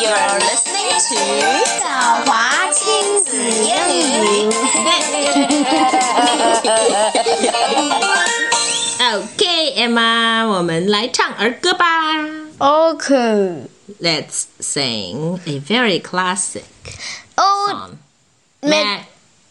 You're listening to 晓华亲子英语。okay, Let's sing a very classic Old song. Mac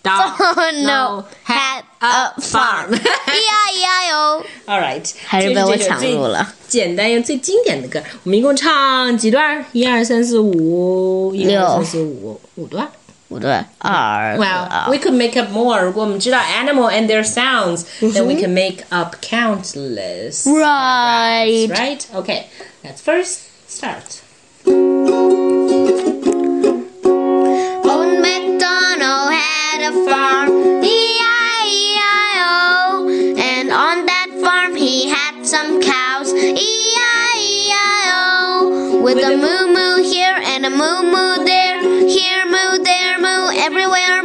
MacDonald had a farm. E-I-E-I-O. All right，还是被我抢入了。简单又最经典的歌，我们一共唱几段？一二三四五，一二三四五，五段。不对，二 Well, we could make up more. 如果我们知道 animal and their sounds, then we can make up countless. Right. Right? Okay. Let's first start. With a moo moo here and a moo moo there, here moo, there moo, everywhere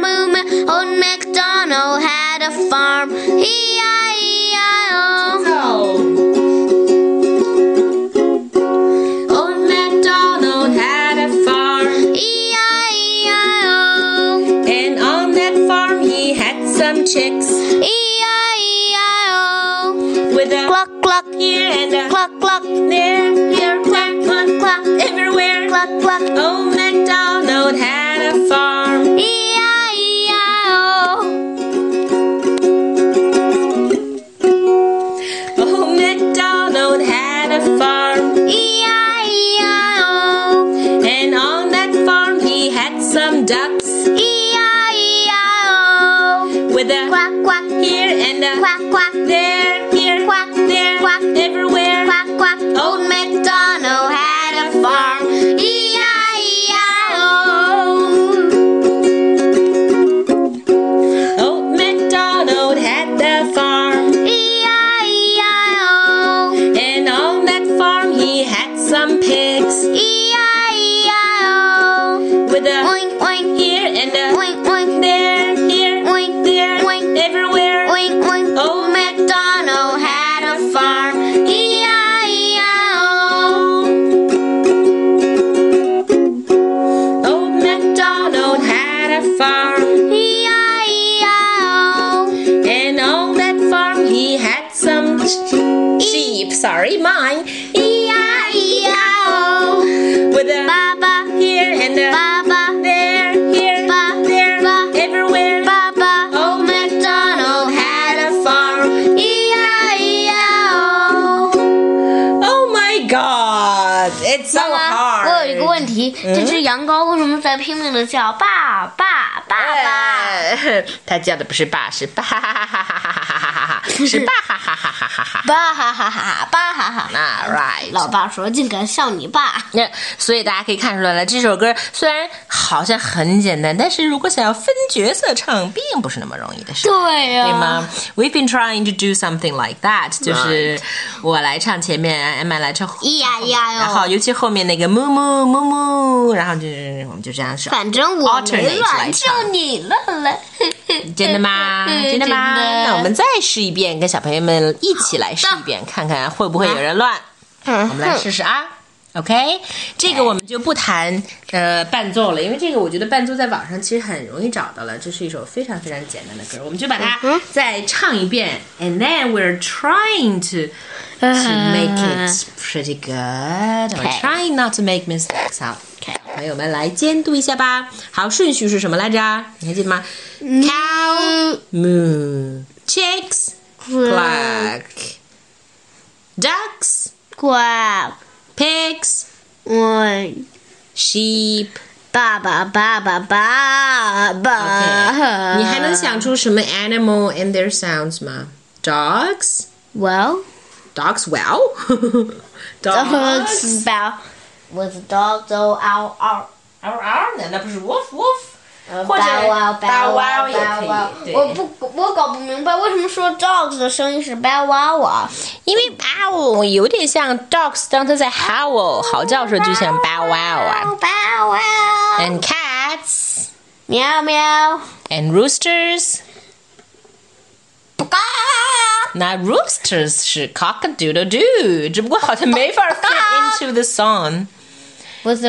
Old MacDonald had a farm. E-I-E-I-O. Old MacDonald had a farm, E-I-E-I-O. and on that farm he had some ducks E-I-E-I-O. with a Quack, quack, here and a quack, quack, there, Sorry, mine. E-I-E-I-O. With a Baba, here and a baba, there, here, ba, there, ba, everywhere. baba. Old MacDonald had a farm. E-I-E-I-O. Oh my God! It's so 妈妈， hard. 我有一个问题，这只羊羔为什么在拼命的叫爸爸爸爸？哎他叫的不是爸，是爸哈哈哈哈哈哈哈哈哈，是爸哈哈哈哈哈哈。爸哈哈哈，爸哈 哈。那 right，老爸说：“竟敢笑你爸。那所以大家可以看出来了，这首歌虽然好像很简单，但是如果想要分角色唱，并不是那么容易的”事。对呀、对吗？We've been trying to do something like that，就是我来唱前面，Emma 来唱后咿呀咿呀哟然后尤其后面那个木木木木，然后就是我们就这样说。反正我没唱就你乱了。真的吗？真的吗？的那我们再试一遍，跟小朋友们一起来试一遍，看看会不会有人乱。我们来试试啊。OK，这个我们就不谈呃伴奏了，因为这个我觉得伴奏在网上其实很容易找到了。这是一首非常非常简单的歌，我们就把它再唱一遍。And then we're trying to to make it pretty good. We're Okay. trying not to make mistakes. 好.朋友们来监督一下吧。好，顺序是什么来着？你还记得吗？Cow, moo, chicks, cluck, ducks, 乖， pigs, 我 sheep. 爸爸爸爸爸爸。你还能想出什么 animal and their sounds 吗？Dogs, Well, dogs, well, dogs dogs. spell with dogs oh ow ow。 Ow, ow，难道不是 wolf wolf？ 或者 bow wow bow bow wow wow 也可 bow 以 wow。对我不，我搞不明白为什么说 dogs 的声音是 bow wow 啊？因为 owl 有点像 dogs，当它在 howl 嚎叫的时候，就像 bow wow 啊。 bow wow。 And cats 喵喵。 and roosters，嘎。那 roosters 是 cock a doodle doo，只不过好像没法 fit into the song。 with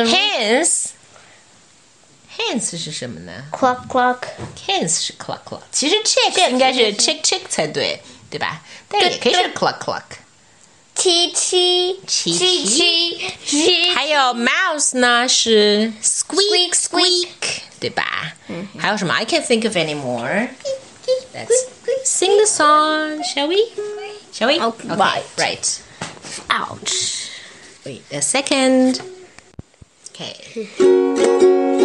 a Hence。Hence 是什么呢 clock clock. ？Hence 是 clock clock，其实 check 应该是 check check 才对，对吧？但也可以是 clock clock。七七七七七七还有 mouse 呢是 squeak Squeak, squeak 对吧？还有什么？I can't think of any more. Let's sing the song, shall we? Shall we? Okay, Okay, right. right. Ouch. Wait a second. Okay.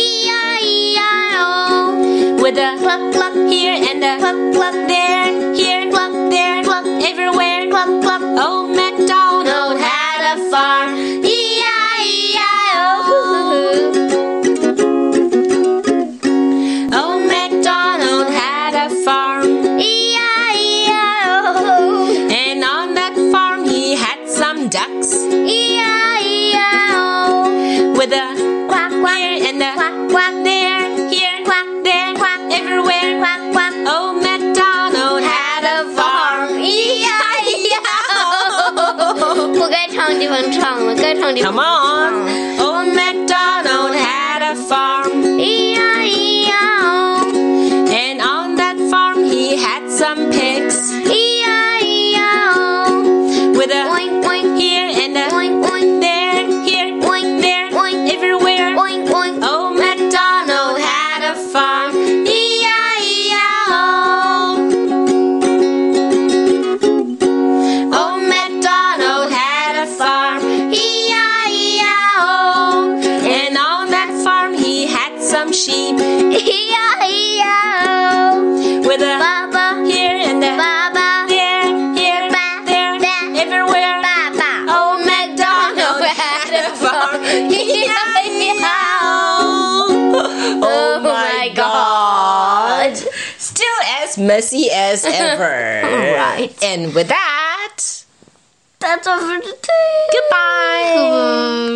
E-I-E-I-O with a Cluck cluck here and a cluck cluck there, here, Cluck there, cluck everywhere. cluck cluck Old Come on. Old MacDonald had a farm, E-I-E-I-O. Some sheep E-I-E-I-O. Oh. with a Baba, here and a baba, there, here, Ba, there, ba, everywhere. baba. Old MacDonald had a farm, E-I-E-I-O. Oh. oh my God. Still as messy as ever. Right. And with that, That's all for today. goodbye.